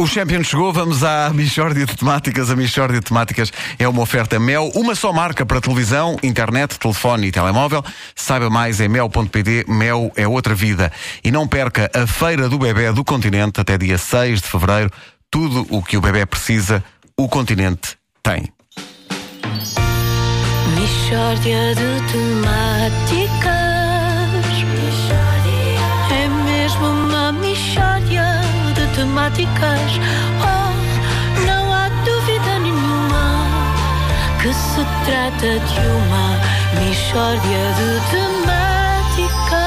O Champion chegou, vamos à Michórdia de Temáticas. A Michórdia de Temáticas é uma oferta Mel, uma só marca para televisão, internet, telefone e telemóvel. Saiba mais em mel.pd, Mel é outra vida. E não perca a Feira do Bebé do Continente até dia 6 de Fevereiro. Tudo o que o bebê precisa, o Continente tem. Michórdia de temáticas. Oh, não há dúvida nenhuma que se trata de uma michórdia de temáticas.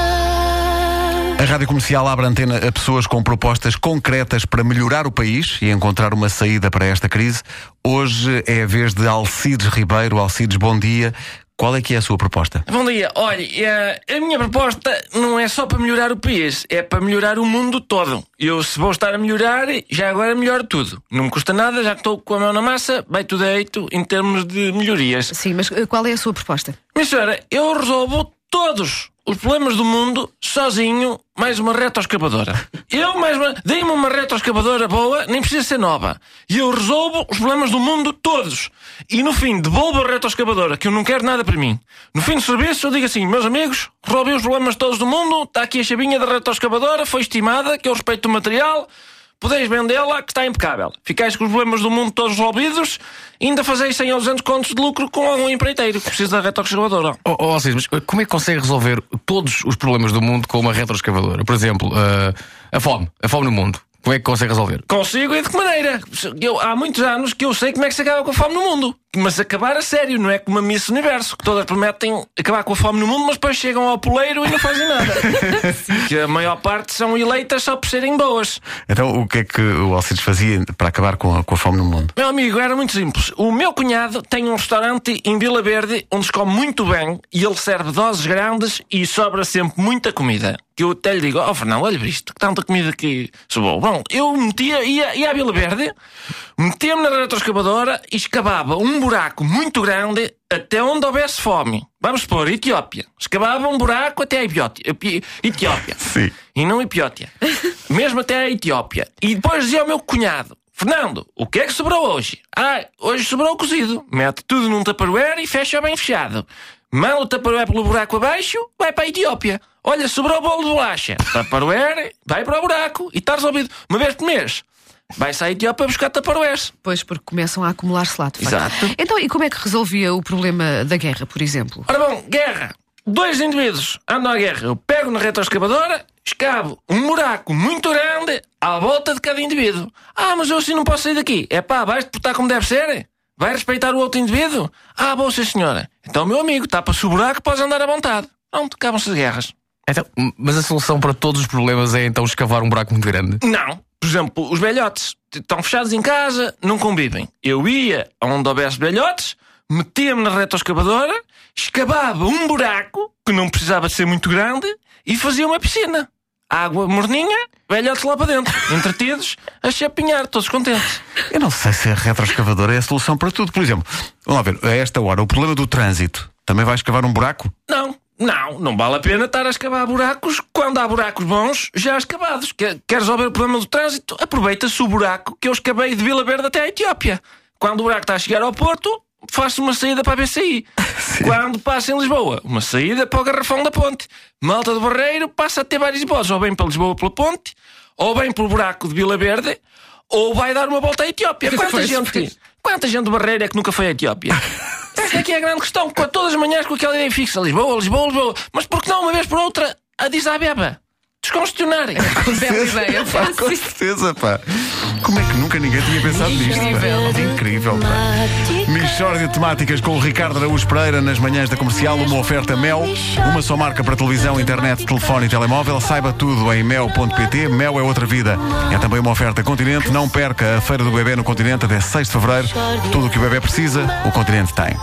A Rádio Comercial abre antena a pessoas com propostas concretas para melhorar o país e encontrar uma saída para esta crise. Hoje é a vez de Alcides Ribeiro. Alcides, bom dia. Qual é que é a sua proposta? Bom dia, olha, eh, a minha proposta não é só para melhorar o país, é para melhorar o mundo todo. Eu, se vou estar a melhorar, já agora melhoro tudo. Não me custa nada, já que estou com a mão na massa, vai tudo deito em termos de melhorias. Sim, mas eh, qual é a sua proposta? Minha senhora, eu resolvo todos os problemas do mundo sozinho, mais uma retroescavadora. Eu mais uma. Dei-me uma retroescavadora boa, nem precisa ser nova. E eu resolvo os problemas do mundo todos. E no fim, devolvo a retroescavadora, que eu não quero nada para mim. No fim do serviço, eu digo assim: meus amigos, resolvi os problemas todos do mundo, está aqui a chavinha da retroescavadora, foi estimada, que eu respeito o material. Podeis vendê-la, que está impecável. Ficais com os problemas do mundo todos resolvidos e ainda fazeis 100 ou 200 contos de lucro com algum empreiteiro que precisa da retroescavadora. Oh, oh, Alcides, mas como é que consegue resolver todos os problemas do mundo com uma retroescavadora? Por exemplo, uh, a fome. A fome no mundo. Como é que consegue resolver? Consigo e de que maneira? Eu, há muitos anos que eu sei como é que se acaba com a fome no mundo. Mas acabar a sério, não é como a Miss Universo, que todas prometem acabar com a fome no mundo, mas depois chegam ao poleiro e não fazem nada. que a maior parte são eleitas só por serem boas. Então, o que é que o Alcides fazia para acabar com a, com a fome no mundo? Meu amigo, era muito simples. O meu cunhado tem um restaurante em Vila Verde onde se come muito bem e ele serve doses grandes e sobra sempre muita comida. Que eu até lhe digo, oh Fernando, olha isto, que tanta comida que sobrou. Bom, eu metia, ia, ia à Vila Verde, metia-me na retroescavadora e escavava um buraco muito grande até onde houvesse fome. Vamos supor, Etiópia. Escavava um buraco até a Etiópia. Etiópia. Sim. E não Etiópia. Mesmo até a Etiópia. E depois dizia ao meu cunhado, Fernando, o que é que sobrou hoje? Ah, hoje sobrou cozido. Mete tudo num tupperware e fecha bem fechado. Manda o tupperware pelo buraco abaixo, vai para a Etiópia. Olha, sobrou o bolo de bolacha. Tupperware, vai para o buraco e está resolvido. Uma vez por mês. Vai-se à Etiópia buscar tupperwares. Pois, porque começam a acumular-se lá, de facto. Exato. Então, e como é que resolvia o problema da guerra, por exemplo? Ora bom, guerra. Dois indivíduos andam à guerra. Eu pego na retroescavadora, escavo um buraco muito grande à volta de cada indivíduo. Ah, mas eu assim não posso sair daqui. É pá, vais-te portar como deve ser? Vai respeitar o outro indivíduo? Ah, boa, sim, senhora. Então, meu amigo, tapa-se o buraco, podes andar à vontade. Pronto, acabam-se as guerras. Então, mas a solução para todos os problemas é então escavar um buraco muito grande? Não. Por exemplo, os velhotes estão fechados em casa, não convivem. Eu ia onde houvesse velhotes, metia-me na retroescavadora, escavava um buraco, que não precisava ser muito grande, e fazia uma piscina. Água morninha, velhotes lá para dentro, entretidos, a chapinhar, todos contentes. Eu não sei se a retroescavadora é a solução para tudo. Por exemplo, vamos lá ver, a esta hora, o problema do trânsito também vai escavar um buraco? Não, não, não vale a pena estar a escavar buracos quando há buracos bons já escavados. Quer, resolver o problema do trânsito? Aproveita-se o buraco que eu escavei de Vila Verde até a Etiópia. Quando o buraco está a chegar ao Porto, faço uma saída para a BCI. Quando passa em Lisboa, uma saída para o Garrafão da Ponte. Malta do Barreiro passa a ter várias hipóteses. Ou bem para Lisboa pela Ponte, ou bem pelo buraco de Vila Verde, ou vai dar uma volta à Etiópia. Quanta gente, quanta gente do Barreiro é que nunca foi à Etiópia? Essa é que é a grande questão. Com todas as manhãs com aquela ideia fixa. Lisboa, Lisboa, Lisboa. Mas por que não, uma vez por outra, a Addis Abeba? Descongestionarem. Bela ideia, Pá, pá. com Sim. certeza, pá. Como é que nunca ninguém tinha pensado nisto? pá? Incrível, pá. Michórdia de temáticas com o Ricardo Araújo Pereira nas manhãs da comercial, uma oferta Mel, uma só marca para televisão, internet, telefone e telemóvel. Saiba tudo em mel.pt. Mel é outra vida. É também uma oferta Continente. Não perca a Feira do Bebê no Continente até 6 de fevereiro. Tudo o que o bebê precisa, o Continente tem.